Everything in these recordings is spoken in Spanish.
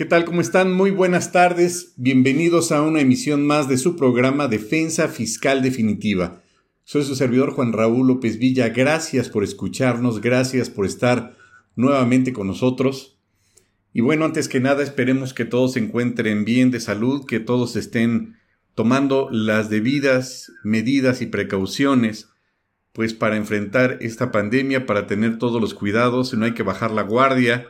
¿Qué tal? ¿Cómo están? Muy buenas tardes. Bienvenidos a una emisión más de su programa Defensa Fiscal Definitiva. Soy su servidor Juan Raúl López Villa. Gracias por escucharnos, gracias por estar nuevamente con nosotros. Y bueno, antes que nada, esperemos que todos se encuentren bien de salud, que todos estén tomando las debidas medidas y precauciones, pues para enfrentar esta pandemia, para tener todos los cuidados, no hay que bajar la guardia,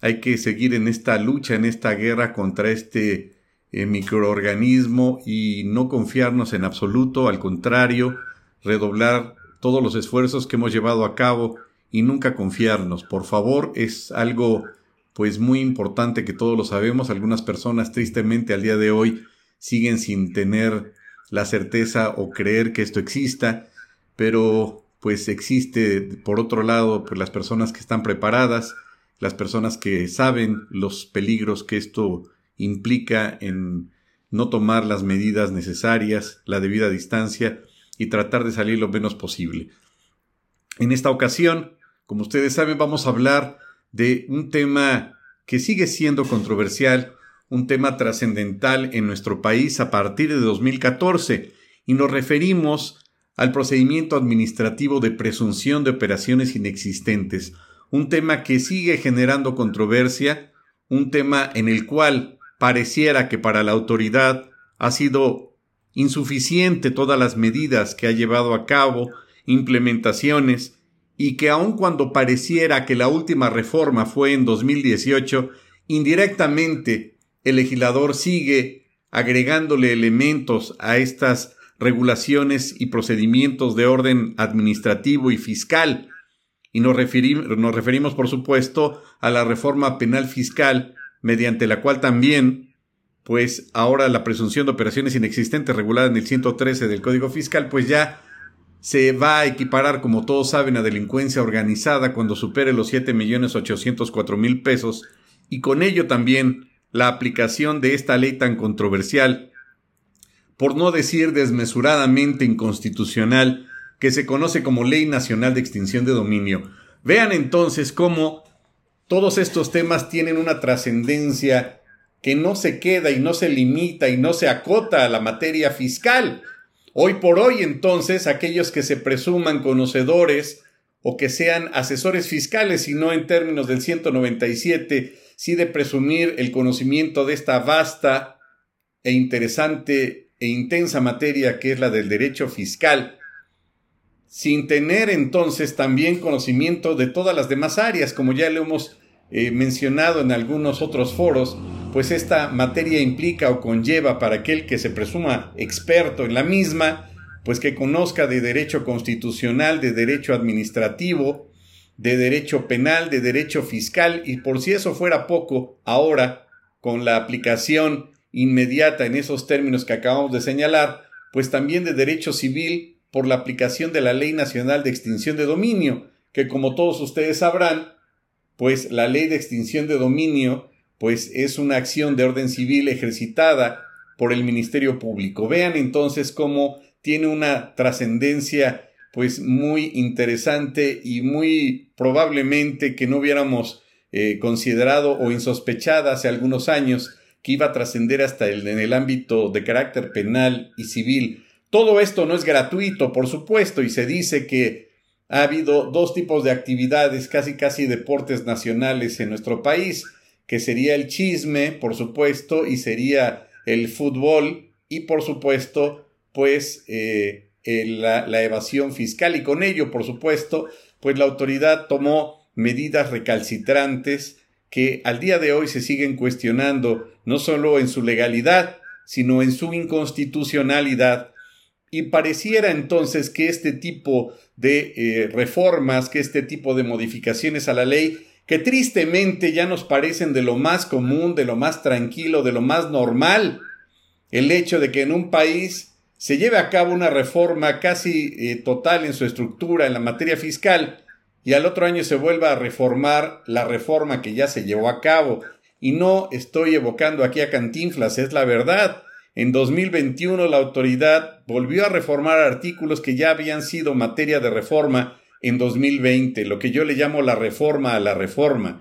hay que seguir en esta lucha, en esta guerra contra este eh, microorganismo y no confiarnos en absoluto, al contrario, redoblar todos los esfuerzos que hemos llevado a cabo y nunca confiarnos. Por favor, es algo pues muy importante que todos lo sabemos. Algunas personas tristemente al día de hoy siguen sin tener la certeza o creer que esto exista, pero pues existe por otro lado pues las personas que están preparadas, las personas que saben los peligros que esto implica en no tomar las medidas necesarias, la debida distancia y tratar de salir lo menos posible. En esta ocasión, como ustedes saben, vamos a hablar de un tema que sigue siendo controversial, un tema trascendental en nuestro país a partir de 2014, y nos referimos al procedimiento administrativo de presunción de operaciones inexistentes, un tema que sigue generando controversia, un tema en el cual pareciera que para la autoridad ha sido insuficiente todas las medidas que ha llevado a cabo, implementaciones, y que aun cuando pareciera que la última reforma fue en 2018, indirectamente el legislador sigue agregándole elementos a estas regulaciones y procedimientos de orden administrativo y fiscal y nos, nos referimos, por supuesto, a la reforma penal fiscal, mediante la cual también, pues ahora la presunción de operaciones inexistentes regulada en el 113 del Código Fiscal, pues ya se va a equiparar, como todos saben, a delincuencia organizada cuando supere los 7.804.000 pesos y con ello también la aplicación de esta ley tan controversial, por no decir desmesuradamente inconstitucional, que se conoce como Ley Nacional de Extinción de Dominio. Vean entonces cómo todos estos temas tienen una trascendencia que no se queda y no se limita y no se acota a la materia fiscal. Hoy por hoy entonces aquellos que se presuman conocedores o que sean asesores fiscales y no en términos del 197, sí de presumir el conocimiento de esta vasta e interesante e intensa materia que es la del derecho fiscal, sin tener entonces también conocimiento de todas las demás áreas, como ya lo hemos eh, mencionado en algunos otros foros, pues esta materia implica o conlleva para aquel que se presuma experto en la misma, pues que conozca de derecho constitucional, de derecho administrativo, de derecho penal, de derecho fiscal, y por si eso fuera poco, ahora, con la aplicación inmediata en esos términos que acabamos de señalar, pues también de derecho civil, por la aplicación de la Ley Nacional de Extinción de Dominio, que como todos ustedes sabrán, pues la Ley de Extinción de Dominio pues es una acción de orden civil ejercitada por el Ministerio Público. Vean entonces cómo tiene una trascendencia pues muy interesante y muy probablemente que no hubiéramos eh, considerado o insospechada hace algunos años que iba a trascender hasta el, en el ámbito de carácter penal y civil todo esto no es gratuito, por supuesto, y se dice que ha habido dos tipos de actividades, casi casi deportes nacionales en nuestro país, que sería el chisme, por supuesto, y sería el fútbol, y por supuesto, pues eh, la, la evasión fiscal, y con ello, por supuesto, pues la autoridad tomó medidas recalcitrantes que al día de hoy se siguen cuestionando no solo en su legalidad, sino en su inconstitucionalidad y pareciera entonces que este tipo de eh, reformas, que este tipo de modificaciones a la ley, que tristemente ya nos parecen de lo más común, de lo más tranquilo, de lo más normal, el hecho de que en un país se lleve a cabo una reforma casi eh, total en su estructura en la materia fiscal y al otro año se vuelva a reformar la reforma que ya se llevó a cabo. Y no estoy evocando aquí a Cantinflas, es la verdad. En 2021 la autoridad volvió a reformar artículos que ya habían sido materia de reforma en 2020, lo que yo le llamo la reforma a la reforma.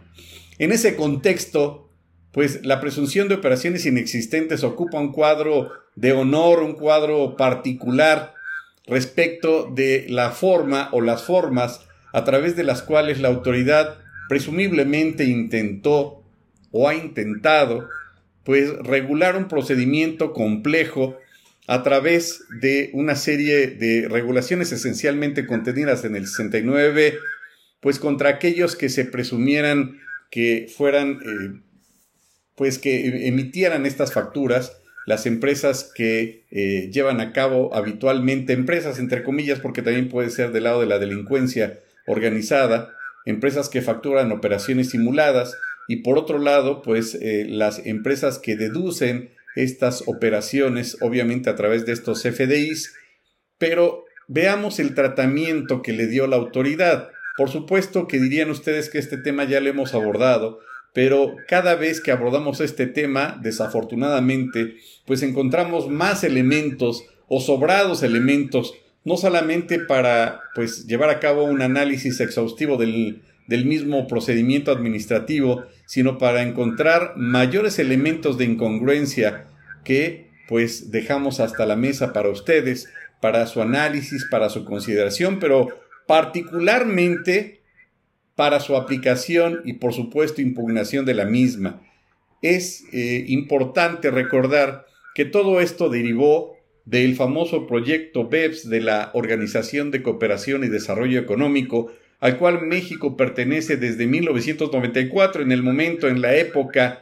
En ese contexto, pues la presunción de operaciones inexistentes ocupa un cuadro de honor, un cuadro particular respecto de la forma o las formas a través de las cuales la autoridad presumiblemente intentó o ha intentado pues regular un procedimiento complejo a través de una serie de regulaciones esencialmente contenidas en el 69, pues contra aquellos que se presumieran que fueran, eh, pues que emitieran estas facturas, las empresas que eh, llevan a cabo habitualmente, empresas entre comillas, porque también puede ser del lado de la delincuencia organizada, empresas que facturan operaciones simuladas, y por otro lado, pues eh, las empresas que deducen estas operaciones, obviamente a través de estos FDIs, pero veamos el tratamiento que le dio la autoridad. Por supuesto que dirían ustedes que este tema ya lo hemos abordado, pero cada vez que abordamos este tema, desafortunadamente, pues encontramos más elementos o sobrados elementos, no solamente para pues llevar a cabo un análisis exhaustivo del, del mismo procedimiento administrativo, sino para encontrar mayores elementos de incongruencia que pues dejamos hasta la mesa para ustedes, para su análisis, para su consideración, pero particularmente para su aplicación y por supuesto impugnación de la misma. Es eh, importante recordar que todo esto derivó del famoso proyecto BEPS de la Organización de Cooperación y Desarrollo Económico, al cual México pertenece desde 1994, en el momento, en la época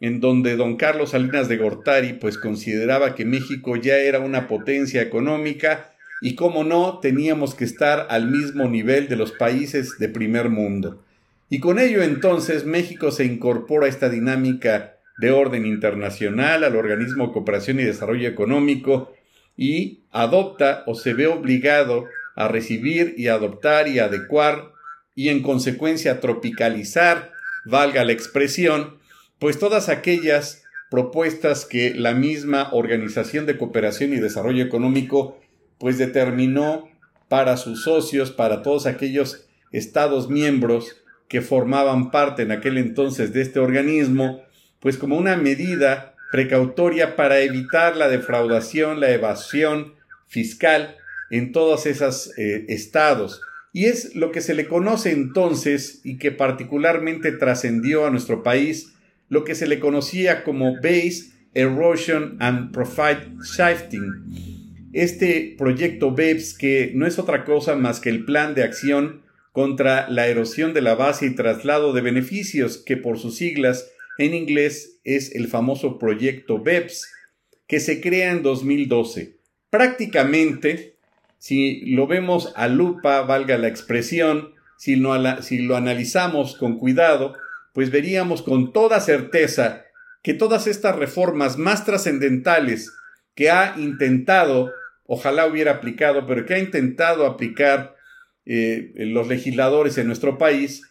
en donde don Carlos Salinas de Gortari pues consideraba que México ya era una potencia económica y como no teníamos que estar al mismo nivel de los países de primer mundo. Y con ello entonces México se incorpora a esta dinámica de orden internacional, al organismo de cooperación y desarrollo económico, y adopta o se ve obligado a recibir y adoptar y adecuar y en consecuencia tropicalizar, valga la expresión, pues todas aquellas propuestas que la misma Organización de Cooperación y Desarrollo Económico pues determinó para sus socios, para todos aquellos estados miembros que formaban parte en aquel entonces de este organismo, pues como una medida precautoria para evitar la defraudación, la evasión fiscal en todos esos eh, estados. Y es lo que se le conoce entonces y que particularmente trascendió a nuestro país, lo que se le conocía como Base Erosion and Profit Shifting. Este proyecto BEPS que no es otra cosa más que el plan de acción contra la erosión de la base y traslado de beneficios, que por sus siglas en inglés es el famoso proyecto BEPS, que se crea en 2012. Prácticamente si lo vemos a lupa, valga la expresión, si lo, si lo analizamos con cuidado, pues veríamos con toda certeza que todas estas reformas más trascendentales que ha intentado, ojalá hubiera aplicado, pero que ha intentado aplicar eh, los legisladores en nuestro país,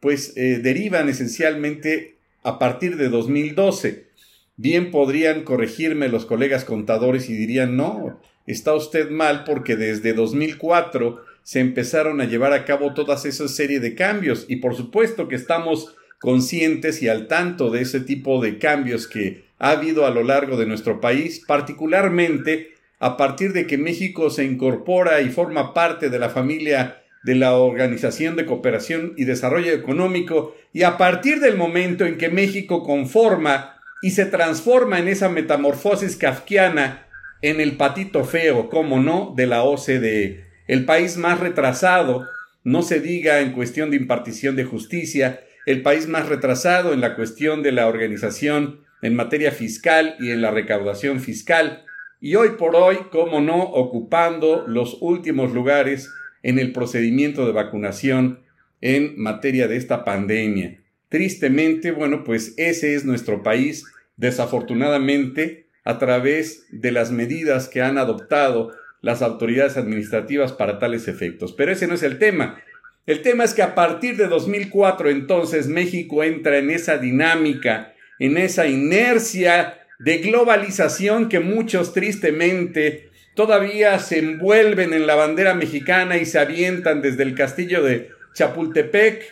pues eh, derivan esencialmente a partir de 2012. Bien podrían corregirme los colegas contadores y dirían, no, está usted mal porque desde 2004 se empezaron a llevar a cabo todas esa serie de cambios. Y por supuesto que estamos conscientes y al tanto de ese tipo de cambios que ha habido a lo largo de nuestro país, particularmente a partir de que México se incorpora y forma parte de la familia de la Organización de Cooperación y Desarrollo Económico. Y a partir del momento en que México conforma y se transforma en esa metamorfosis kafkiana en el patito feo, como no, de la OCDE, el país más retrasado, no se diga en cuestión de impartición de justicia, el país más retrasado en la cuestión de la organización en materia fiscal y en la recaudación fiscal, y hoy por hoy, como no, ocupando los últimos lugares en el procedimiento de vacunación en materia de esta pandemia. Tristemente, bueno, pues ese es nuestro país, desafortunadamente, a través de las medidas que han adoptado las autoridades administrativas para tales efectos. Pero ese no es el tema. El tema es que a partir de 2004 entonces México entra en esa dinámica, en esa inercia de globalización que muchos tristemente todavía se envuelven en la bandera mexicana y se avientan desde el castillo de Chapultepec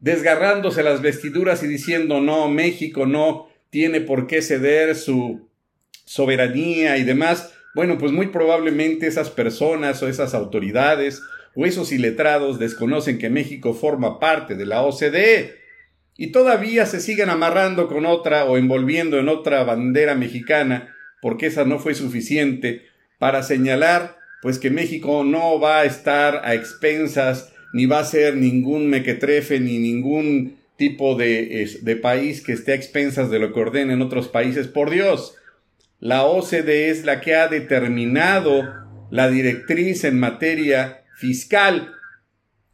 desgarrándose las vestiduras y diciendo no, México no tiene por qué ceder su soberanía y demás, bueno, pues muy probablemente esas personas o esas autoridades o esos iletrados desconocen que México forma parte de la OCDE y todavía se siguen amarrando con otra o envolviendo en otra bandera mexicana porque esa no fue suficiente para señalar pues que México no va a estar a expensas ni va a ser ningún mequetrefe ni ningún tipo de, de país que esté a expensas de lo que ordenen otros países. Por Dios, la OCDE es la que ha determinado la directriz en materia fiscal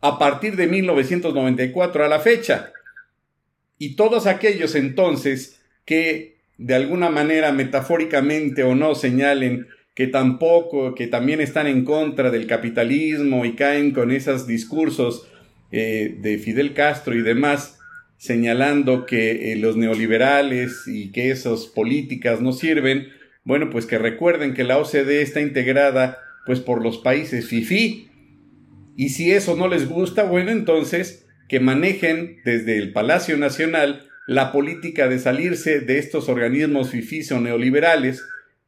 a partir de 1994 a la fecha. Y todos aquellos entonces que de alguna manera metafóricamente o no señalen que tampoco, que también están en contra del capitalismo y caen con esos discursos eh, de Fidel Castro y demás, señalando que eh, los neoliberales y que esas políticas no sirven, bueno, pues que recuerden que la OCDE está integrada pues por los países FIFI. Y si eso no les gusta, bueno, entonces que manejen desde el Palacio Nacional la política de salirse de estos organismos FIFI o neoliberales,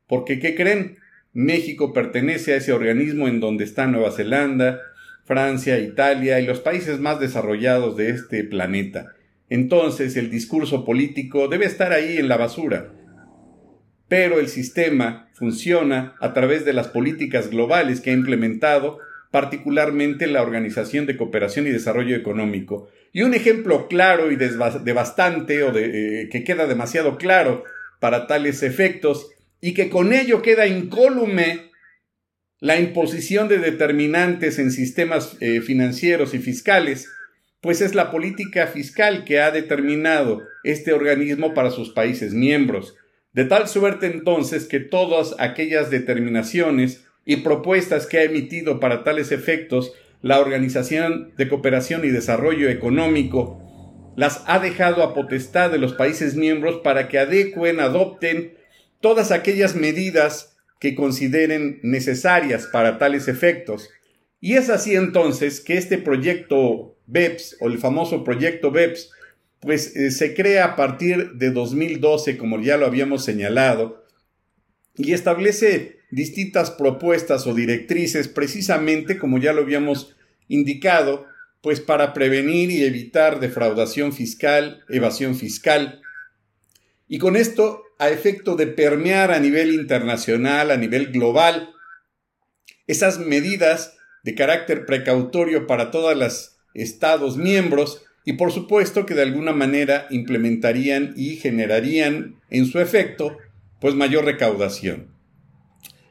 porque ¿qué creen? México pertenece a ese organismo en donde está Nueva Zelanda, Francia, Italia y los países más desarrollados de este planeta. Entonces el discurso político debe estar ahí en la basura. Pero el sistema funciona a través de las políticas globales que ha implementado, particularmente la Organización de Cooperación y Desarrollo Económico. Y un ejemplo claro y devastante o eh, que queda demasiado claro para tales efectos y que con ello queda incólume la imposición de determinantes en sistemas eh, financieros y fiscales, pues es la política fiscal que ha determinado este organismo para sus países miembros, de tal suerte entonces que todas aquellas determinaciones y propuestas que ha emitido para tales efectos la Organización de Cooperación y Desarrollo Económico las ha dejado a potestad de los países miembros para que adecuen, adopten todas aquellas medidas que consideren necesarias para tales efectos. Y es así entonces que este proyecto BEPS o el famoso proyecto BEPS pues eh, se crea a partir de 2012 como ya lo habíamos señalado y establece distintas propuestas o directrices precisamente como ya lo habíamos indicado pues para prevenir y evitar defraudación fiscal, evasión fiscal. Y con esto a efecto de permear a nivel internacional, a nivel global, esas medidas de carácter precautorio para todos los Estados miembros y por supuesto que de alguna manera implementarían y generarían en su efecto pues mayor recaudación.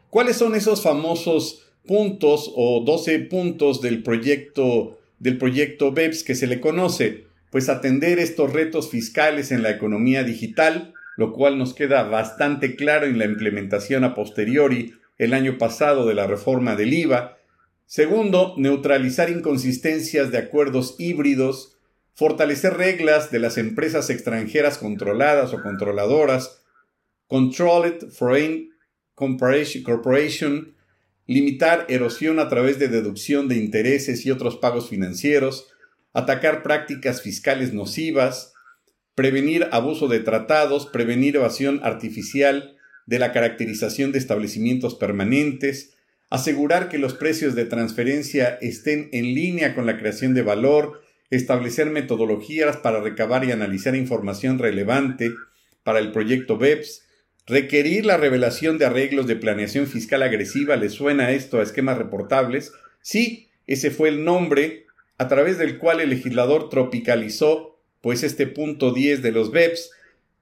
¿Cuáles son esos famosos puntos o 12 puntos del proyecto del proyecto BEPS que se le conoce? Pues atender estos retos fiscales en la economía digital, lo cual nos queda bastante claro en la implementación a posteriori el año pasado de la reforma del IVA. Segundo, neutralizar inconsistencias de acuerdos híbridos, fortalecer reglas de las empresas extranjeras controladas o controladoras, Controlled Foreign Corporation, limitar erosión a través de deducción de intereses y otros pagos financieros, atacar prácticas fiscales nocivas, prevenir abuso de tratados, prevenir evasión artificial de la caracterización de establecimientos permanentes, asegurar que los precios de transferencia estén en línea con la creación de valor, establecer metodologías para recabar y analizar información relevante para el proyecto BEPS, requerir la revelación de arreglos de planeación fiscal agresiva, ¿le suena esto a esquemas reportables? Sí, ese fue el nombre a través del cual el legislador tropicalizó pues este punto 10 de los BEPS,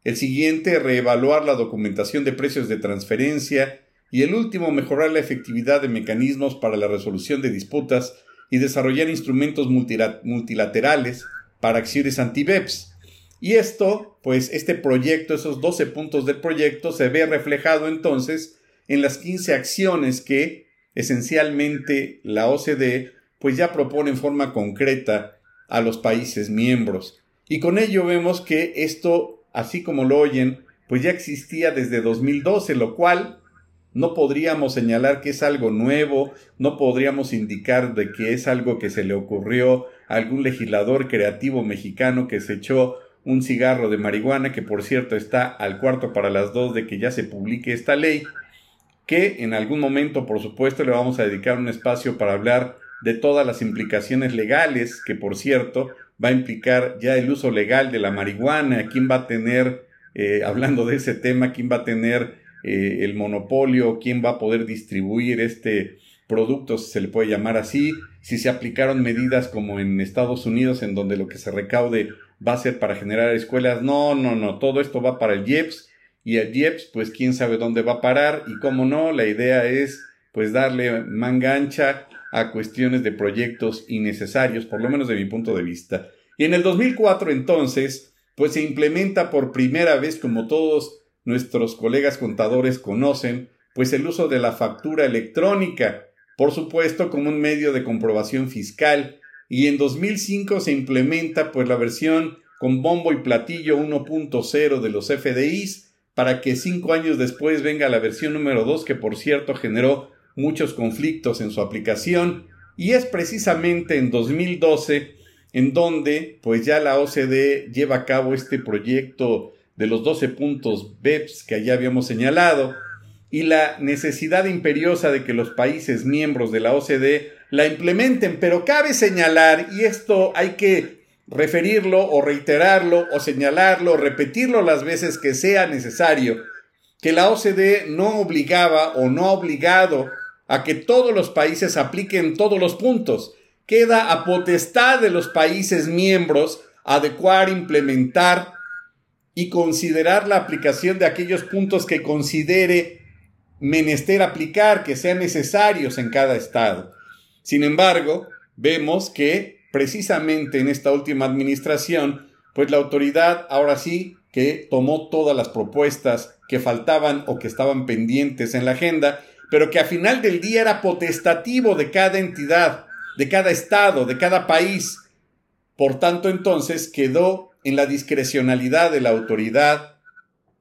el siguiente reevaluar la documentación de precios de transferencia y el último mejorar la efectividad de mecanismos para la resolución de disputas y desarrollar instrumentos multilaterales para acciones anti-BEPS. Y esto, pues este proyecto, esos 12 puntos del proyecto se ve reflejado entonces en las 15 acciones que esencialmente la OCDE pues ya propone en forma concreta a los países miembros. Y con ello vemos que esto, así como lo oyen, pues ya existía desde 2012, lo cual no podríamos señalar que es algo nuevo, no podríamos indicar de que es algo que se le ocurrió a algún legislador creativo mexicano que se echó un cigarro de marihuana, que por cierto está al cuarto para las dos de que ya se publique esta ley, que en algún momento, por supuesto, le vamos a dedicar un espacio para hablar de todas las implicaciones legales, que por cierto va a implicar ya el uso legal de la marihuana, quién va a tener, eh, hablando de ese tema, quién va a tener eh, el monopolio, quién va a poder distribuir este producto, si se le puede llamar así, si se aplicaron medidas como en Estados Unidos, en donde lo que se recaude va a ser para generar escuelas. No, no, no, todo esto va para el IEPS y el IEPS, pues quién sabe dónde va a parar y cómo no, la idea es pues darle mangancha a cuestiones de proyectos innecesarios, por lo menos de mi punto de vista. Y en el 2004 entonces, pues se implementa por primera vez, como todos nuestros colegas contadores conocen, pues el uso de la factura electrónica, por supuesto como un medio de comprobación fiscal, y en 2005 se implementa pues la versión con bombo y platillo 1.0 de los FDIs, para que cinco años después venga la versión número 2, que por cierto generó muchos conflictos en su aplicación, y es precisamente en 2012 en donde pues ya la OCDE lleva a cabo este proyecto de los 12 puntos BEPS que ya habíamos señalado, y la necesidad imperiosa de que los países miembros de la OCDE la implementen, pero cabe señalar, y esto hay que referirlo o reiterarlo o señalarlo, repetirlo las veces que sea necesario, que la OCDE no obligaba o no ha obligado a que todos los países apliquen todos los puntos. Queda a potestad de los países miembros adecuar, implementar y considerar la aplicación de aquellos puntos que considere menester aplicar, que sean necesarios en cada estado. Sin embargo, vemos que precisamente en esta última administración, pues la autoridad ahora sí que tomó todas las propuestas que faltaban o que estaban pendientes en la agenda pero que a final del día era potestativo de cada entidad, de cada estado, de cada país. Por tanto, entonces quedó en la discrecionalidad de la autoridad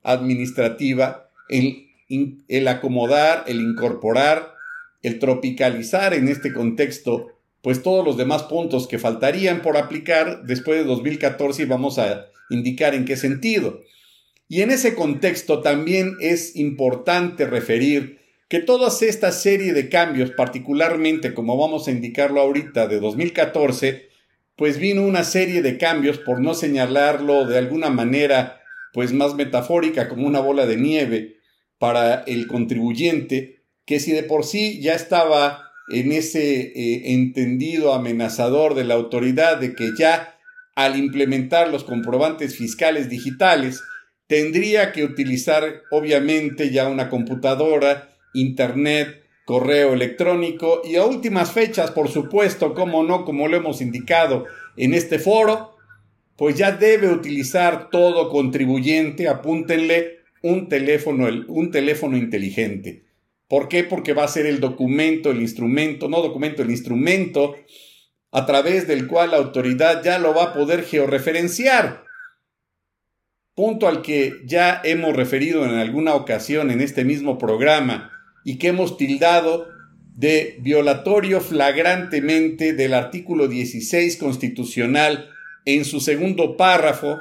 administrativa el, acomodar, el incorporar, el tropicalizar en este contexto, pues todos los demás puntos que faltarían por aplicar después de 2014 y vamos a indicar en qué sentido. Y en ese contexto también es importante referir que toda esta serie de cambios, particularmente como vamos a indicarlo ahorita de 2014, pues vino una serie de cambios, por no señalarlo de alguna manera, pues más metafórica como una bola de nieve para el contribuyente, que si de por sí ya estaba en ese eh, entendido amenazador de la autoridad de que ya al implementar los comprobantes fiscales digitales tendría que utilizar obviamente ya una computadora internet, correo electrónico y a últimas fechas, por supuesto, como no, como lo hemos indicado en este foro, pues ya debe utilizar todo contribuyente, apúntenle un teléfono, un teléfono inteligente. ¿Por qué? Porque va a ser el documento, el instrumento, no documento, el instrumento a través del cual la autoridad ya lo va a poder georreferenciar. Punto al que ya hemos referido en alguna ocasión en este mismo programa y que hemos tildado de violatorio flagrantemente del artículo 16 constitucional en su segundo párrafo,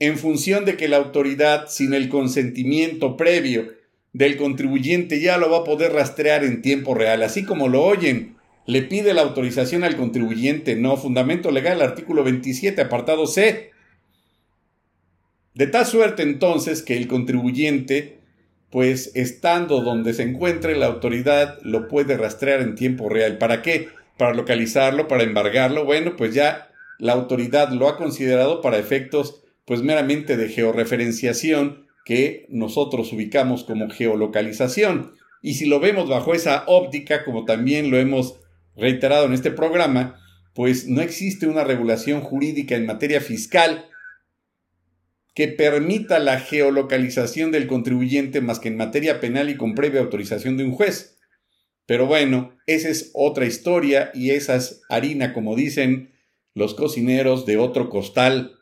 en función de que la autoridad, sin el consentimiento previo del contribuyente, ya lo va a poder rastrear en tiempo real, así como lo oyen. Le pide la autorización al contribuyente, no, fundamento legal, artículo 27, apartado C. De tal suerte entonces que el contribuyente pues estando donde se encuentre la autoridad lo puede rastrear en tiempo real. ¿Para qué? Para localizarlo, para embargarlo. Bueno, pues ya la autoridad lo ha considerado para efectos pues meramente de georreferenciación que nosotros ubicamos como geolocalización. Y si lo vemos bajo esa óptica, como también lo hemos reiterado en este programa, pues no existe una regulación jurídica en materia fiscal que permita la geolocalización del contribuyente más que en materia penal y con previa autorización de un juez. Pero bueno, esa es otra historia y esa es harina, como dicen los cocineros de otro costal.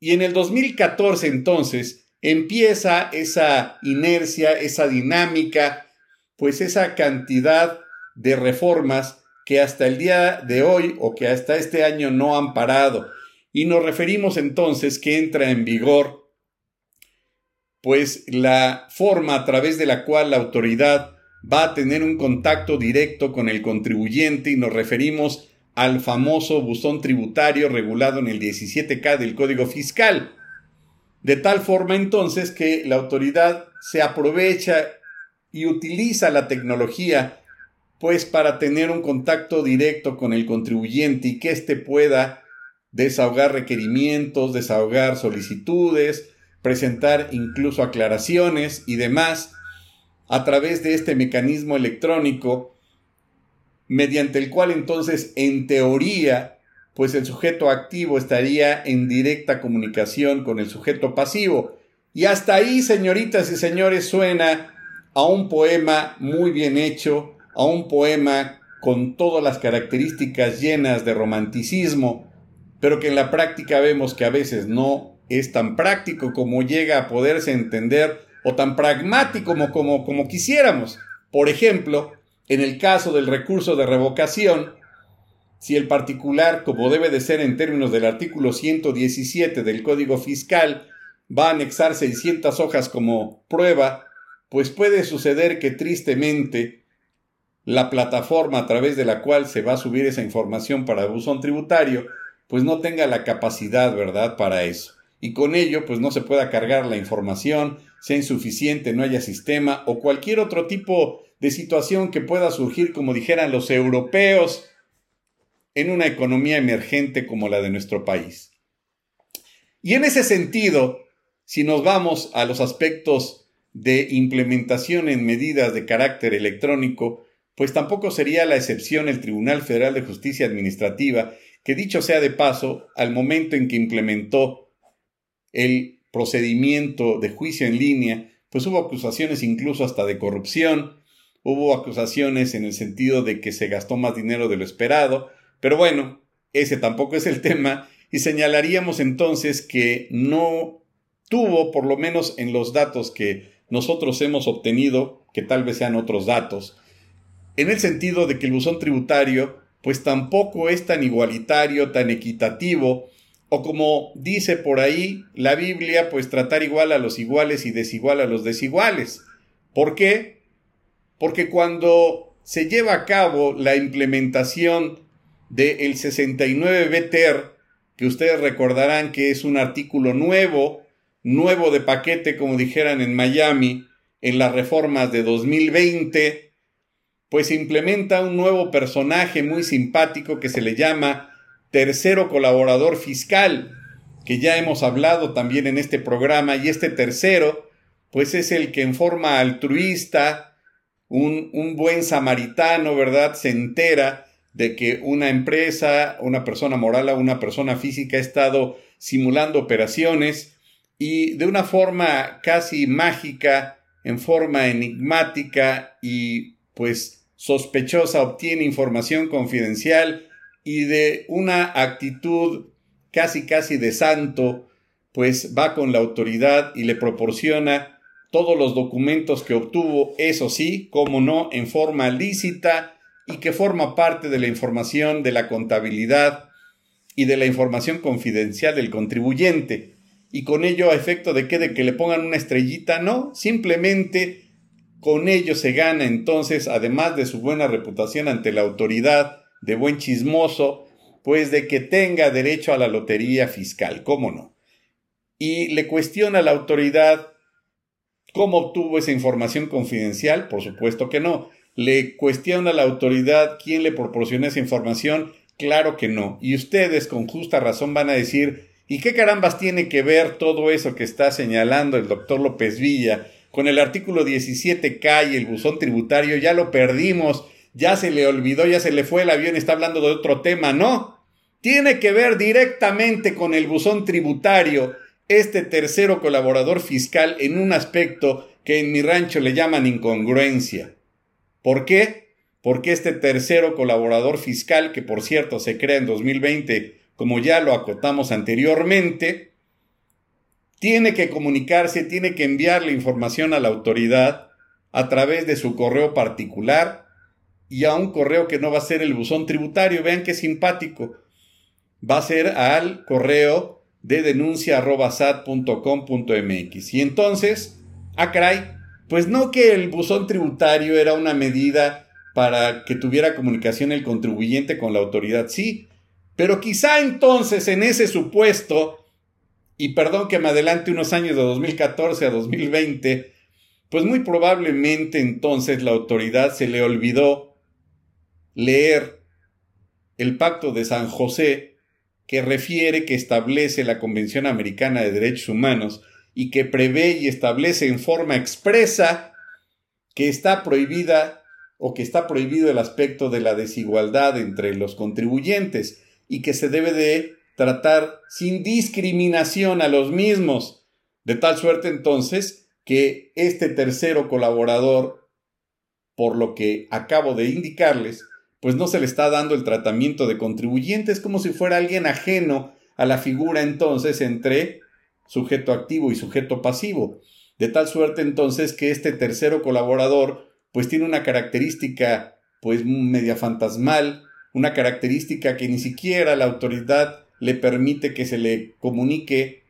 Y en el 2014 entonces empieza esa inercia, esa dinámica pues esa cantidad de reformas que hasta el día de hoy o que hasta este año no han parado. Y nos referimos entonces que entra en vigor pues la forma a través de la cual la autoridad va a tener un contacto directo con el contribuyente y nos referimos al famoso buzón tributario regulado en el 17K del Código Fiscal. De tal forma entonces que la autoridad se aprovecha y utiliza la tecnología pues para tener un contacto directo con el contribuyente y que éste pueda desahogar requerimientos, desahogar solicitudes, presentar incluso aclaraciones y demás a través de este mecanismo electrónico mediante el cual entonces en teoría pues el sujeto activo estaría en directa comunicación con el sujeto pasivo. Y hasta ahí, señoritas y señores, suena a un poema muy bien hecho, a un poema con todas las características llenas de romanticismo, pero que en la práctica vemos que a veces no es tan práctico como llega a poderse entender o tan pragmático como, como, como quisiéramos. Por ejemplo, en el caso del recurso de revocación, si el particular, como debe de ser en términos del artículo 117 del Código Fiscal, va a anexar 600 hojas como prueba, pues puede suceder que tristemente la plataforma a través de la cual se va a subir esa información para buzón tributario, pues no tenga la capacidad, ¿verdad?, para eso. Y con ello, pues no se pueda cargar la información, sea insuficiente, no haya sistema o cualquier otro tipo de situación que pueda surgir, como dijeran los europeos, en una economía emergente como la de nuestro país. Y en ese sentido, si nos vamos a los aspectos de implementación en medidas de carácter electrónico, pues tampoco sería la excepción el Tribunal Federal de Justicia Administrativa, que dicho sea de paso, al momento en que implementó el procedimiento de juicio en línea, pues hubo acusaciones incluso hasta de corrupción, hubo acusaciones en el sentido de que se gastó más dinero de lo esperado, pero bueno, ese tampoco es el tema, y señalaríamos entonces que no tuvo, por lo menos en los datos que nosotros hemos obtenido, que tal vez sean otros datos, en el sentido de que el buzón tributario pues tampoco es tan igualitario, tan equitativo, o como dice por ahí la Biblia, pues tratar igual a los iguales y desigual a los desiguales. ¿Por qué? Porque cuando se lleva a cabo la implementación del 69 BTR, que ustedes recordarán que es un artículo nuevo, nuevo de paquete, como dijeran en Miami, en las reformas de 2020, pues implementa un nuevo personaje muy simpático que se le llama tercero colaborador fiscal, que ya hemos hablado también en este programa, y este tercero, pues es el que en forma altruista, un, un buen samaritano, ¿verdad?, se entera de que una empresa, una persona moral o una persona física ha estado simulando operaciones y de una forma casi mágica, en forma enigmática y pues sospechosa obtiene información confidencial y de una actitud casi casi de santo, pues va con la autoridad y le proporciona todos los documentos que obtuvo, eso sí, como no, en forma lícita y que forma parte de la información de la contabilidad y de la información confidencial del contribuyente. Y con ello a efecto de que de que le pongan una estrellita, no, simplemente con ello se gana entonces, además de su buena reputación ante la autoridad, de buen chismoso, pues de que tenga derecho a la lotería fiscal, ¿cómo no? Y le cuestiona a la autoridad cómo obtuvo esa información confidencial, por supuesto que no. Le cuestiona a la autoridad quién le proporcionó esa información, claro que no. Y ustedes con justa razón van a decir, ¿y qué carambas tiene que ver todo eso que está señalando el doctor López Villa con el artículo 17K y el buzón tributario, ya lo perdimos, ya se le olvidó, ya se le fue el avión, está hablando de otro tema, no. Tiene que ver directamente con el buzón tributario, este tercero colaborador fiscal en un aspecto que en mi rancho le llaman incongruencia. ¿Por qué? Porque este tercero colaborador fiscal, que por cierto se crea en 2020, como ya lo acotamos anteriormente, tiene que comunicarse, tiene que enviar la información a la autoridad a través de su correo particular y a un correo que no va a ser el buzón tributario. Vean qué simpático. Va a ser al correo de denuncia.sat.com.mx. Y entonces, ah, pues no que el buzón tributario era una medida para que tuviera comunicación el contribuyente con la autoridad, sí, pero quizá entonces en ese supuesto, y perdón que me adelante unos años de 2014 a 2020, pues muy probablemente entonces la autoridad se le olvidó leer el pacto de San José que refiere, que establece la Convención Americana de Derechos Humanos y que prevé y establece en forma expresa que está prohibida o que está prohibido el aspecto de la desigualdad entre los contribuyentes y que se debe de tratar sin discriminación a los mismos, de tal suerte entonces que este tercero colaborador, por lo que acabo de indicarles, pues no se le está dando el tratamiento de contribuyente, es como si fuera alguien ajeno a la figura entonces entre sujeto activo y sujeto pasivo. De tal suerte entonces que este tercero colaborador pues tiene una característica pues media fantasmal, una característica que ni siquiera la autoridad le permite que se le comunique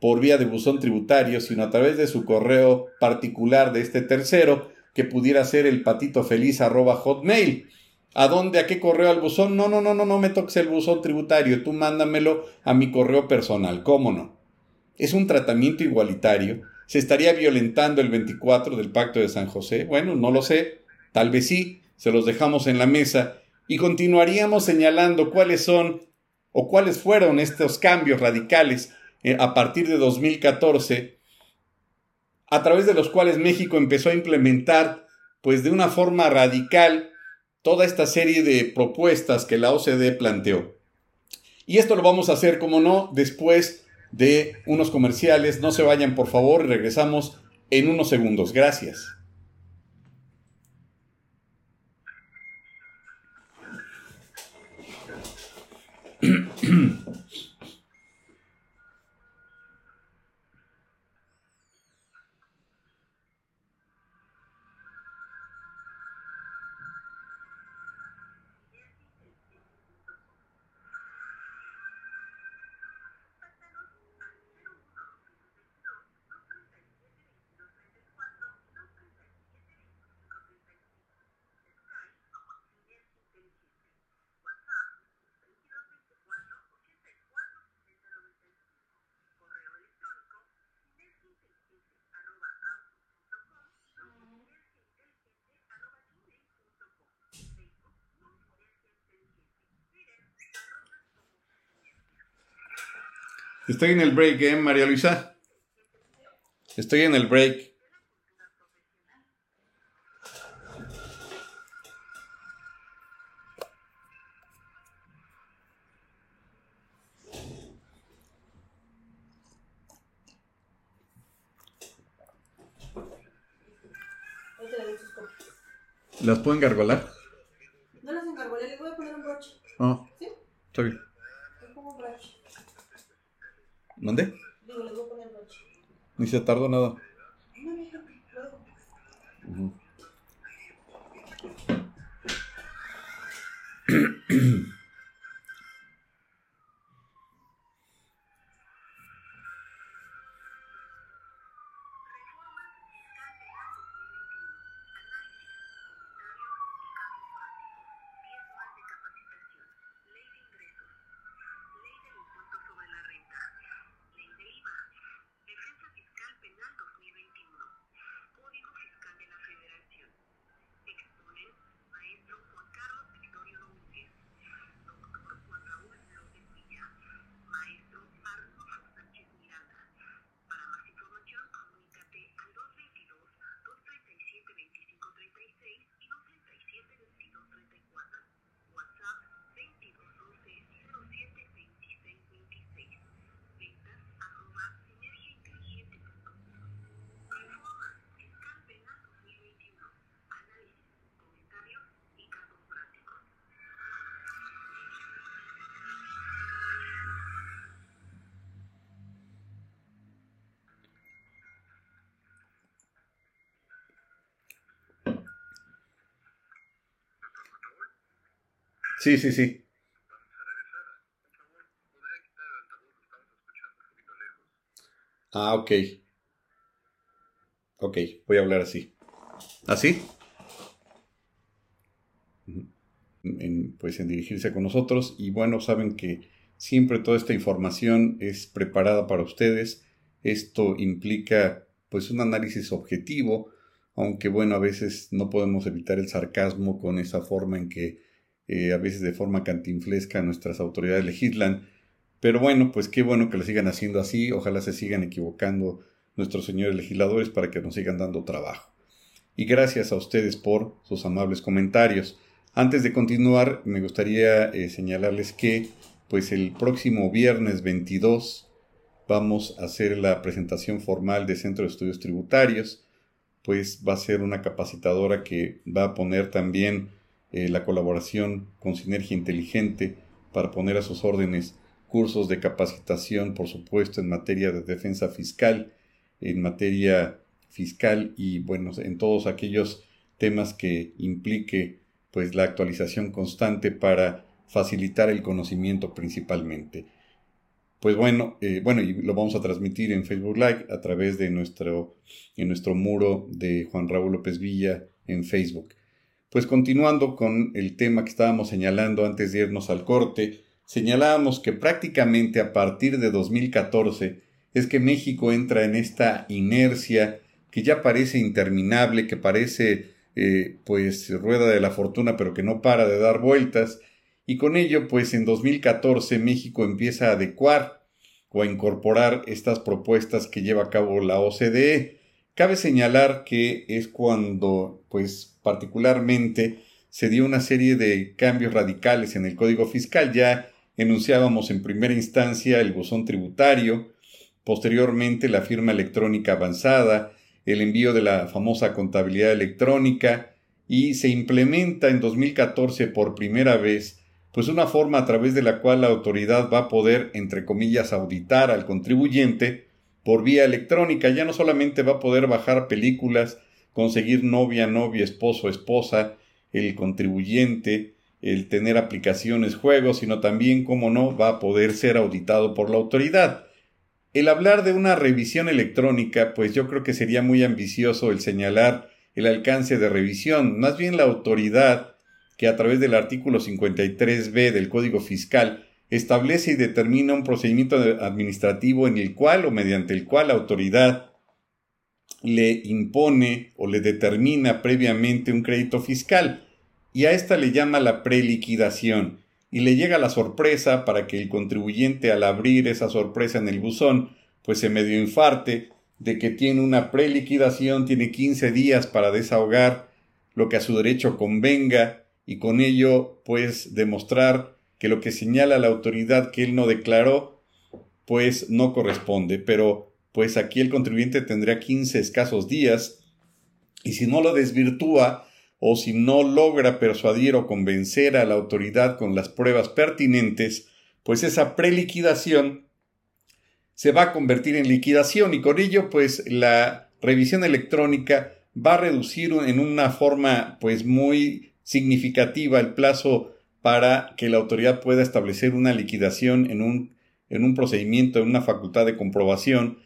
por vía de buzón tributario, sino a través de su correo particular de este tercero, que pudiera ser el patito feliz arroba hotmail. ¿A dónde? ¿A qué correo al buzón? No, no, no, no, no me toques el buzón tributario, tú mándamelo a mi correo personal, ¿cómo no? es un tratamiento igualitario, se estaría violentando el 24 del Pacto de San José. Bueno, no lo sé, tal vez sí, se los dejamos en la mesa y continuaríamos señalando cuáles son o cuáles fueron estos cambios radicales eh, a partir de 2014 a través de los cuales México empezó a implementar pues de una forma radical toda esta serie de propuestas que la OCDE planteó. Y esto lo vamos a hacer, como no, después de unos comerciales. No se vayan, por favor, regresamos en unos segundos. Gracias. mm Estoy en el break, ¿eh, María Luisa? Estoy en el break. ¿Las pueden gargolar? No las engargolé, le voy a poner un broche. Oh, ¿Sí? Está bien. ¿Dónde? Digo, les voy a poner broche. Ni se tardó nada. Sí, sí, sí. Ah, ok. Ok, voy a hablar así. ¿Así? En, pues en dirigirse con nosotros y bueno, saben que siempre toda esta información es preparada para ustedes. Esto implica pues un análisis objetivo, aunque bueno, a veces no podemos evitar el sarcasmo con esa forma en que eh, a veces de forma cantinflesca nuestras autoridades legislan. Pero bueno, pues qué bueno que lo sigan haciendo así, ojalá se sigan equivocando nuestros señores legisladores para que nos sigan dando trabajo. Y gracias a ustedes por sus amables comentarios. Antes de continuar, me gustaría eh, señalarles que pues el próximo viernes 22 vamos a hacer la presentación formal de Centro de Estudios Tributarios, pues va a ser una capacitadora que va a poner también eh, la colaboración con Sinergia Inteligente para poner a sus órdenes cursos de capacitación, por supuesto, en materia de defensa fiscal, en materia fiscal y, bueno, en todos aquellos temas que implique pues la actualización constante para facilitar el conocimiento principalmente. Pues bueno, eh, bueno, y lo vamos a transmitir en Facebook Live a través de nuestro, en nuestro muro de Juan Raúl López Villa en Facebook. Pues continuando con el tema que estábamos señalando antes de irnos al corte, señalábamos que prácticamente a partir de 2014 es que México entra en esta inercia que ya parece interminable, que parece eh, pues rueda de la fortuna pero que no para de dar vueltas y con ello pues en 2014 México empieza a adecuar o a incorporar estas propuestas que lleva a cabo la OCDE. Cabe señalar que es cuando pues particularmente se dio una serie de cambios radicales en el Código Fiscal. Ya enunciábamos en primera instancia el buzón tributario, posteriormente la firma electrónica avanzada, el envío de la famosa contabilidad electrónica y se implementa en 2014 por primera vez pues una forma a través de la cual la autoridad va a poder, entre comillas, auditar al contribuyente por vía electrónica. Ya no solamente va a poder bajar películas conseguir novia, novia, esposo, esposa, el contribuyente, el tener aplicaciones, juegos, sino también, como no, va a poder ser auditado por la autoridad. El hablar de una revisión electrónica, pues yo creo que sería muy ambicioso el señalar el alcance de revisión. Más bien la autoridad, que a través del artículo 53b del Código Fiscal establece y determina un procedimiento administrativo en el cual o mediante el cual la autoridad le impone o le determina previamente un crédito fiscal. Y a esta le llama la preliquidación. Y le llega la sorpresa para que el contribuyente al abrir esa sorpresa en el buzón pues se medio infarte de que tiene una preliquidación, tiene 15 días para desahogar lo que a su derecho convenga y con ello pues demostrar que lo que señala la autoridad que él no declaró pues no corresponde, pero pues aquí el contribuyente tendría 15 escasos días y si no lo desvirtúa o si no logra persuadir o convencer a la autoridad con las pruebas pertinentes, pues esa preliquidación se va a convertir en liquidación y con ello pues la revisión electrónica va a reducir en una forma pues muy significativa el plazo para que la autoridad pueda establecer una liquidación en un, en un procedimiento, en una facultad de comprobación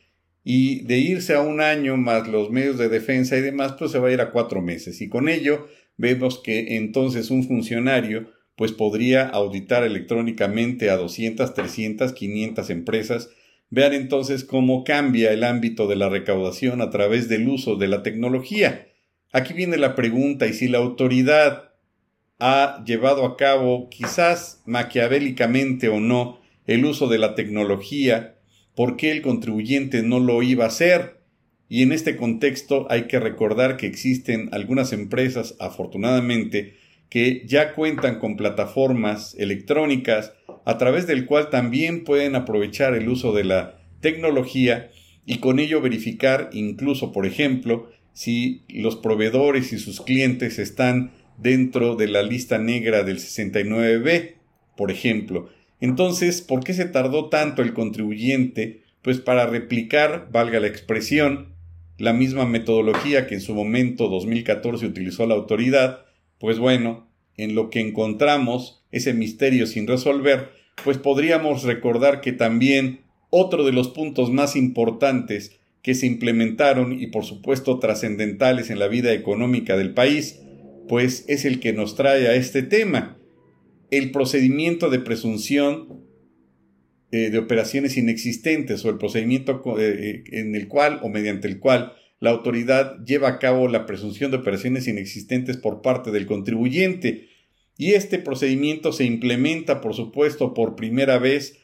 y de irse a un año más los medios de defensa y demás, pues se va a ir a cuatro meses. Y con ello vemos que entonces un funcionario pues podría auditar electrónicamente a 200, 300, 500 empresas. Vean entonces cómo cambia el ámbito de la recaudación a través del uso de la tecnología. Aquí viene la pregunta, ¿y si la autoridad ha llevado a cabo, quizás maquiavélicamente o no, el uso de la tecnología por qué el contribuyente no lo iba a hacer. Y en este contexto hay que recordar que existen algunas empresas, afortunadamente, que ya cuentan con plataformas electrónicas a través del cual también pueden aprovechar el uso de la tecnología y con ello verificar incluso, por ejemplo, si los proveedores y sus clientes están dentro de la lista negra del 69B, por ejemplo. Entonces, ¿por qué se tardó tanto el contribuyente? Pues para replicar, valga la expresión, la misma metodología que en su momento 2014 utilizó la autoridad, pues bueno, en lo que encontramos ese misterio sin resolver, pues podríamos recordar que también otro de los puntos más importantes que se implementaron y por supuesto trascendentales en la vida económica del país, pues es el que nos trae a este tema, el procedimiento de presunción eh, de operaciones inexistentes o el procedimiento eh, en el cual o mediante el cual la autoridad lleva a cabo la presunción de operaciones inexistentes por parte del contribuyente. Y este procedimiento se implementa, por supuesto, por primera vez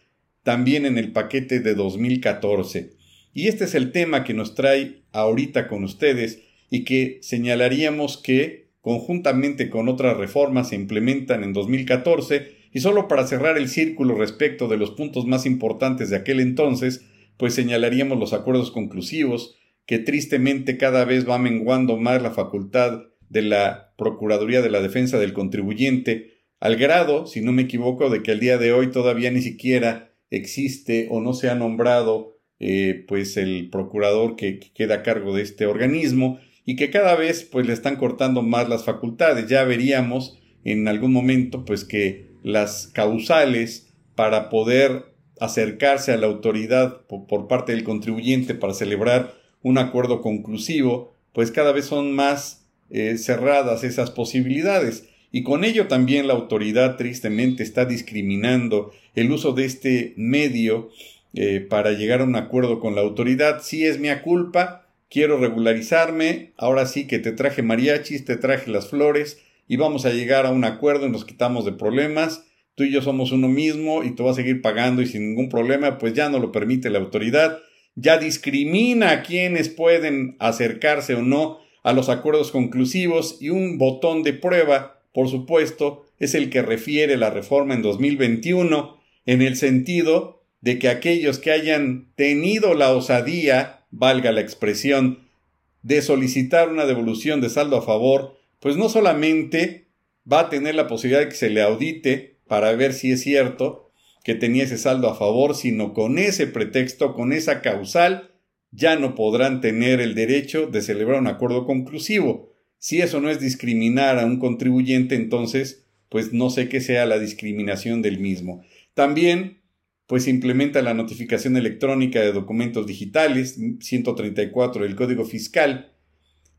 también en el paquete de 2014. Y este es el tema que nos trae ahorita con ustedes y que señalaríamos que conjuntamente con otras reformas se implementan en 2014 y solo para cerrar el círculo respecto de los puntos más importantes de aquel entonces, pues señalaríamos los acuerdos conclusivos, que tristemente cada vez va menguando más la facultad de la Procuraduría de la Defensa del Contribuyente, al grado, si no me equivoco, de que al día de hoy todavía ni siquiera existe o no se ha nombrado eh, pues el procurador que, que, queda a cargo de este organismo y que cada vez pues le están cortando más las facultades. Ya veríamos en algún momento pues que las causales para poder acercarse a la autoridad por, parte del contribuyente para celebrar un acuerdo conclusivo, pues cada vez son más eh, cerradas esas posibilidades. Y con ello también la autoridad tristemente está discriminando el uso de este medio eh, para llegar a un acuerdo con la autoridad. Si es mi culpa, quiero regularizarme, ahora sí que te traje mariachis, te traje las flores y vamos a llegar a un acuerdo y nos quitamos de problemas. Tú y yo somos uno mismo y te vas a seguir pagando y sin ningún problema, pues ya no lo permite la autoridad ya discrimina a quienes pueden acercarse o no a los acuerdos conclusivos y un botón de prueba, por supuesto, es el que refiere la reforma en 2021 en el sentido de que aquellos que hayan tenido la osadía, valga la expresión, de solicitar una devolución de saldo a favor, pues no solamente va a tener la posibilidad de que se le audite para ver si es cierto, que tenía ese saldo a favor, sino con ese pretexto, con esa causal, ya no podrán tener el derecho de celebrar un acuerdo conclusivo. Si eso no es discriminar a un contribuyente, entonces, pues no sé qué sea la discriminación del mismo. También, pues implementa la notificación electrónica de documentos digitales, 134 del Código Fiscal.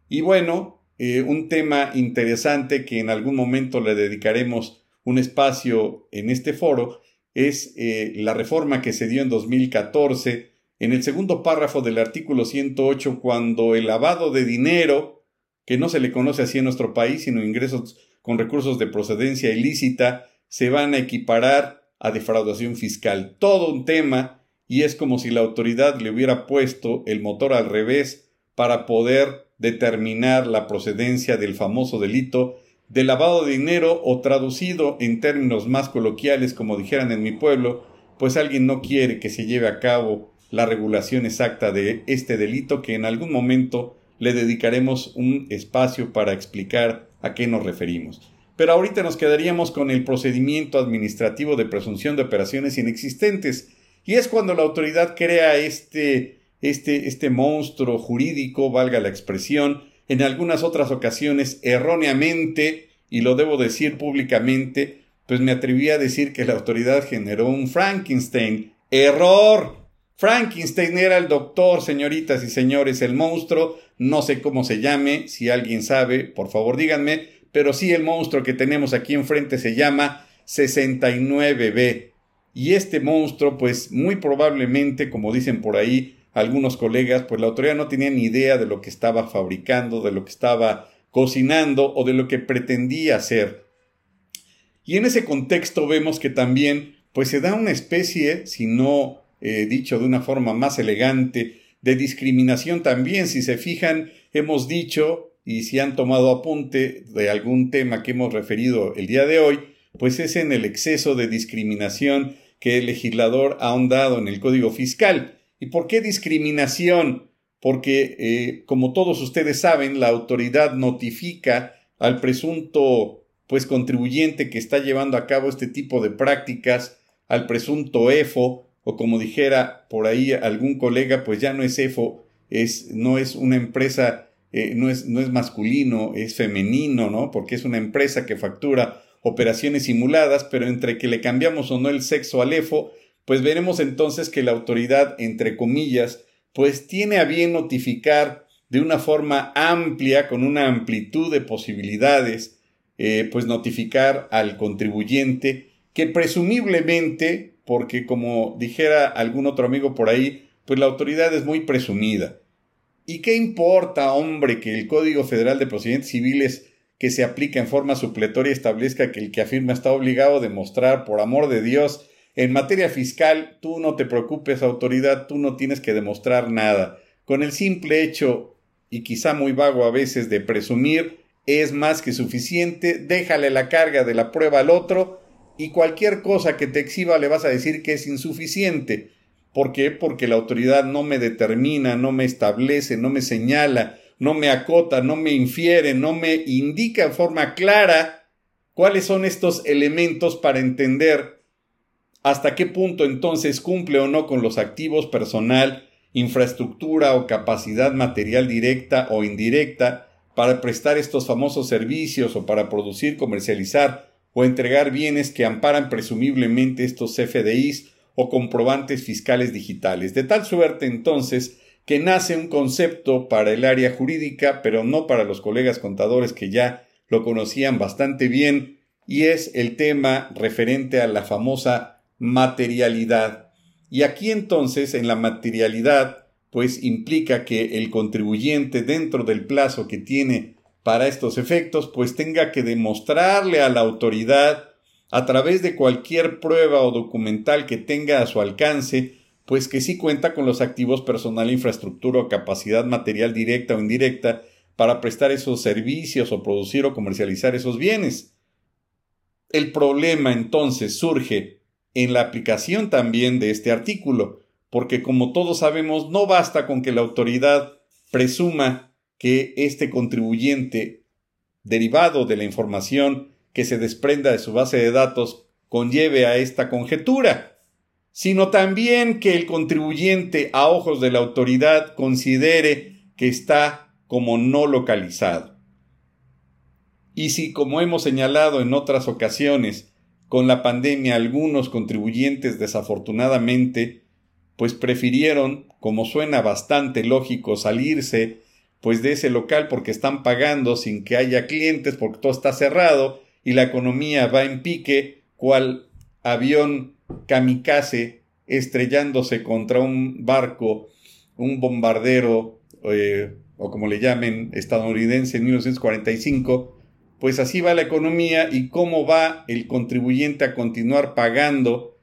Y bueno, eh, un tema interesante que en algún momento le dedicaremos un espacio en este foro, es eh, la reforma que se dio en 2014 en el segundo párrafo del artículo 108 cuando el lavado de dinero, que no se le conoce así en nuestro país, sino ingresos con recursos de procedencia ilícita, se van a equiparar a defraudación fiscal. Todo un tema y es como si la autoridad le hubiera puesto el motor al revés para poder determinar la procedencia del famoso delito de lavado de dinero o traducido en términos más coloquiales, como dijeran en mi pueblo, pues alguien no quiere que se lleve a cabo la regulación exacta de este delito que en algún momento le dedicaremos un espacio para explicar a qué nos referimos. Pero ahorita nos quedaríamos con el procedimiento administrativo de presunción de operaciones inexistentes, y es cuando la autoridad crea este, este, este monstruo jurídico, valga la expresión, en algunas otras ocasiones erróneamente, y lo debo decir públicamente, pues me atreví a decir que la autoridad generó un Frankenstein. ¡Error! Frankenstein era el doctor, señoritas y señores, el monstruo, no sé cómo se llame, si alguien sabe, por favor díganme, pero sí el monstruo que tenemos aquí enfrente se llama 69B. Y este monstruo, pues muy probablemente, como dicen por ahí, algunos colegas, pues la autoridad no tenía ni idea de lo que estaba fabricando, de lo que estaba cocinando o de lo que pretendía hacer. Y en ese contexto vemos que también pues se da una especie, si no eh, dicho de una forma más elegante, de discriminación también. Si se fijan, hemos dicho, y si han tomado apunte de algún tema que hemos referido el día de hoy, pues es en el exceso de discriminación que el legislador ha ahondado en el Código Fiscal. ¿Y por qué discriminación? Porque, eh, como todos ustedes saben, la autoridad notifica al presunto pues contribuyente que está llevando a cabo este tipo de prácticas, al presunto EFO, o como dijera por ahí algún colega, pues ya no es EFO, es, no es una empresa, eh, no, es, no es masculino, es femenino, ¿no? Porque es una empresa que factura operaciones simuladas, pero entre que le cambiamos o no el sexo al EFO, pues veremos entonces que la autoridad, entre comillas, pues tiene a bien notificar de una forma amplia, con una amplitud de posibilidades, eh, pues notificar al contribuyente que presumiblemente, porque como dijera algún otro amigo por ahí, pues la autoridad es muy presumida. ¿Y qué importa, hombre, que el Código Federal de Procedimientos Civiles que se aplica en forma supletoria establezca que el que afirma está obligado a demostrar, por amor de Dios, en materia fiscal, tú no te preocupes, autoridad, tú no tienes que demostrar nada. Con el simple hecho, y quizá muy vago a veces, de presumir, es más que suficiente, déjale la carga de la prueba al otro y cualquier cosa que te exhiba le vas a decir que es insuficiente. ¿Por qué? Porque la autoridad no me determina, no me establece, no me señala, no me acota, no me infiere, no me indica en forma clara cuáles son estos elementos para entender hasta qué punto entonces cumple o no con los activos personal, infraestructura o capacidad material directa o indirecta para prestar estos famosos servicios o para producir, comercializar o entregar bienes que amparan presumiblemente estos FDIs o comprobantes fiscales digitales. De tal suerte entonces que nace un concepto para el área jurídica, pero no para los colegas contadores que ya lo conocían bastante bien, y es el tema referente a la famosa materialidad. Y aquí entonces en la materialidad, pues implica que el contribuyente dentro del plazo que tiene para estos efectos, pues tenga que demostrarle a la autoridad a través de cualquier prueba o documental que tenga a su alcance pues que sí cuenta con los activos personal, infraestructura o capacidad material directa o indirecta para prestar esos servicios o producir o comercializar esos bienes. El problema entonces surge en la aplicación también de este artículo, porque como todos sabemos no basta con que la autoridad presuma que este contribuyente derivado de la información que se desprenda de su base de datos conlleve a esta conjetura sino también que el contribuyente a ojos de la autoridad considere que está como no localizado. Y si, como hemos señalado en otras ocasiones, con la pandemia algunos contribuyentes desafortunadamente, pues prefirieron, como suena bastante lógico, salirse pues de ese local porque están pagando sin que haya clientes, porque todo está cerrado y la economía va en pique, cual avión kamikaze estrellándose contra un barco, un bombardero, eh, o como le llamen, estadounidense en 1945, pues así va la economía y cómo va el contribuyente a continuar pagando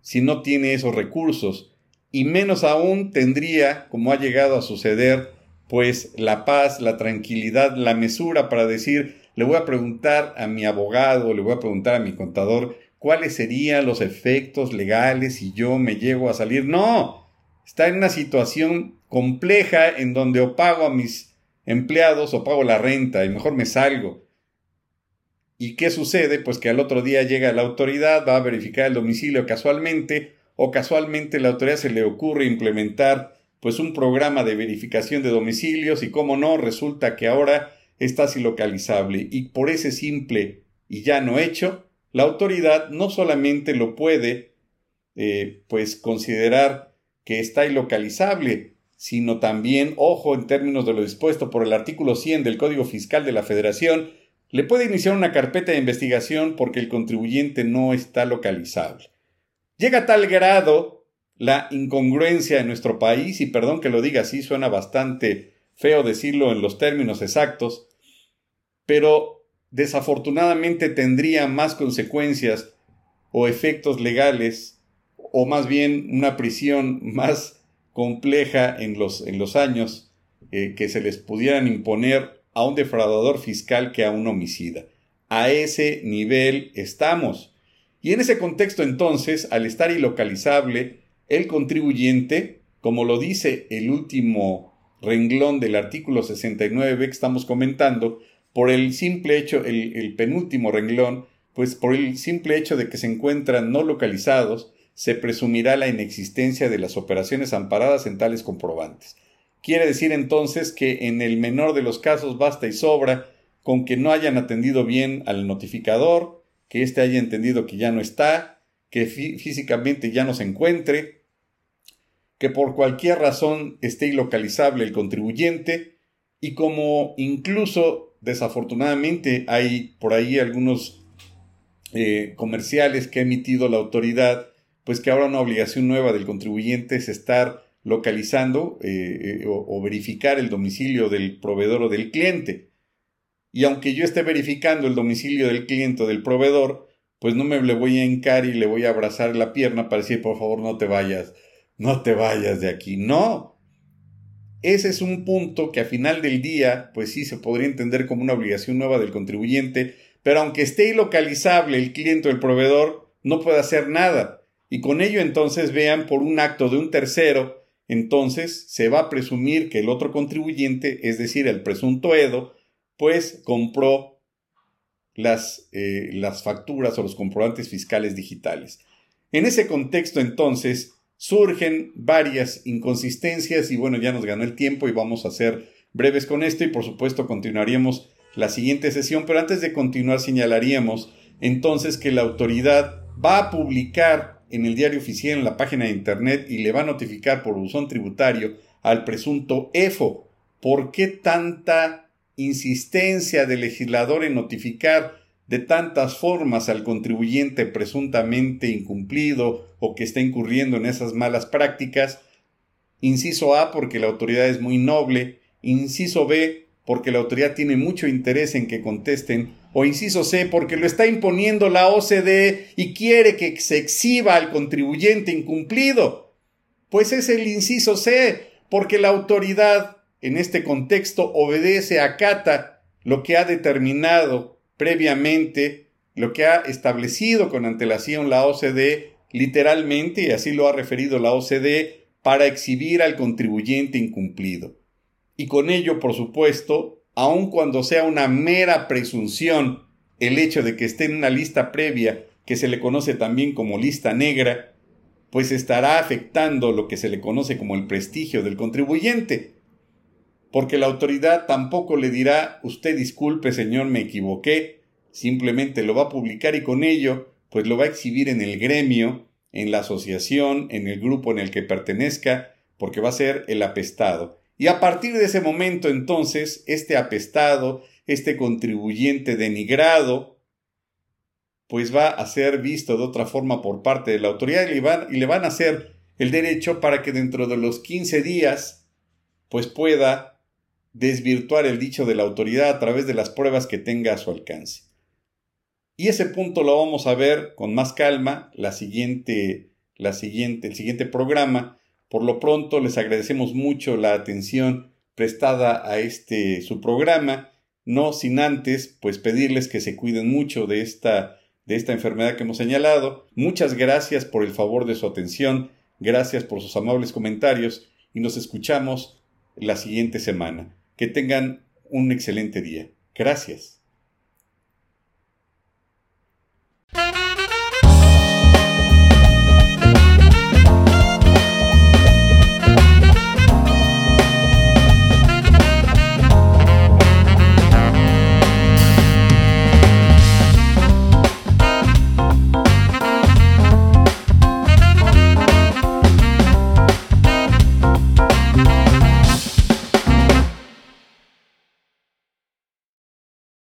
si no tiene esos recursos. Y menos aún tendría, como ha llegado a suceder, pues la paz, la tranquilidad, la mesura para decir, le voy a preguntar a mi abogado, le voy a preguntar a mi contador cuáles serían los efectos legales si yo me llego a salir. No, está en una situación compleja en donde o pago a mis empleados o pago la renta y mejor me salgo. ¿Y qué sucede? Pues que al otro día llega la autoridad, va a verificar el domicilio casualmente o casualmente la autoridad se le ocurre implementar pues un programa de verificación de domicilios y cómo no, resulta que ahora está así localizable y por ese simple y ya no hecho, la autoridad no solamente lo puede eh, pues considerar que está ilocalizable, sino también, ojo, en términos de lo dispuesto por el artículo 100 del Código Fiscal de la Federación, le puede iniciar una carpeta de investigación porque el contribuyente no está localizable. Llega a tal grado la incongruencia en nuestro país, y perdón que lo diga así, suena bastante feo decirlo en los términos exactos, pero desafortunadamente tendría más consecuencias o efectos legales o más bien una prisión más compleja en los, en los años eh, que se les pudieran imponer a un defraudador fiscal que a un homicida. A ese nivel estamos. Y en ese contexto entonces, al estar ilocalizable, el contribuyente, como lo dice el último renglón del artículo 69 que estamos comentando, por el simple hecho, el, penúltimo renglón, pues por el simple hecho de que se encuentran no localizados, se presumirá la inexistencia de las operaciones amparadas en tales comprobantes. Quiere decir entonces que en el menor de los casos basta y sobra con que no hayan atendido bien al notificador, que éste haya entendido que ya no está, que físicamente ya no se encuentre, que por cualquier razón esté ilocalizable el contribuyente y como incluso desafortunadamente hay por ahí algunos eh, comerciales que ha emitido la autoridad, pues que ahora una obligación nueva del contribuyente es estar localizando eh, eh, o, verificar el domicilio del proveedor o del cliente. Y aunque yo esté verificando el domicilio del cliente o del proveedor, pues no me le voy a encar y le voy a abrazar la pierna para decir, por favor, no te vayas, no te vayas de aquí. No. Ese es un punto que a final del día, pues sí se podría entender como una obligación nueva del contribuyente, pero aunque esté ilocalizable el cliente o el proveedor, no puede hacer nada. Y con ello entonces vean por un acto de un tercero entonces se va a presumir que el otro contribuyente, es decir, el presunto Edo, pues compró las, eh, las facturas o los comprobantes fiscales digitales. En ese contexto, entonces, surgen varias inconsistencias y bueno, ya nos ganó el tiempo y vamos a ser breves con esto y por supuesto continuaríamos la siguiente sesión, pero antes de continuar señalaríamos entonces que la autoridad va a publicar en el diario oficial en la página de internet y le va a notificar por buzón tributario al presunto EFO. ¿Por qué tanta insistencia del legislador en notificar de tantas formas al contribuyente presuntamente incumplido o que está incurriendo en esas malas prácticas? Inciso A, porque la autoridad es muy noble. Inciso B, porque la autoridad tiene mucho interés en que contesten o inciso C, porque lo está imponiendo la OCDE y quiere que se exhiba al contribuyente incumplido. Pues es el inciso C, porque la autoridad en este contexto obedece, acata lo que ha determinado previamente, lo que ha establecido con antelación la OCDE, literalmente, y así lo ha referido la OCDE, para exhibir al contribuyente incumplido. Y con ello, por supuesto, aun cuando sea una mera presunción el hecho de que esté en una lista previa que se le conoce también como lista negra, pues estará afectando lo que se le conoce como el prestigio del contribuyente. Porque la autoridad tampoco le dirá, usted disculpe señor, me equivoqué, simplemente lo va a publicar y con ello, pues lo va a exhibir en el gremio, en la asociación, en el grupo en el que pertenezca, porque va a ser el apestado. Y a partir de ese momento entonces, este apestado, este contribuyente denigrado, pues va a ser visto de otra forma por parte de la autoridad y le van, y le van a hacer el derecho para que dentro de los 15 días, pues pueda desvirtuar el dicho de la autoridad a través de las pruebas que tenga a su alcance. Y ese punto lo vamos a ver con más calma la siguiente, la siguiente, el siguiente programa, por lo pronto les agradecemos mucho la atención prestada a este su programa, no sin antes pues pedirles que se cuiden mucho de esta de esta enfermedad que hemos señalado. Muchas gracias por el favor de su atención, gracias por sus amables comentarios y nos escuchamos la siguiente semana. Que tengan un excelente día. Gracias.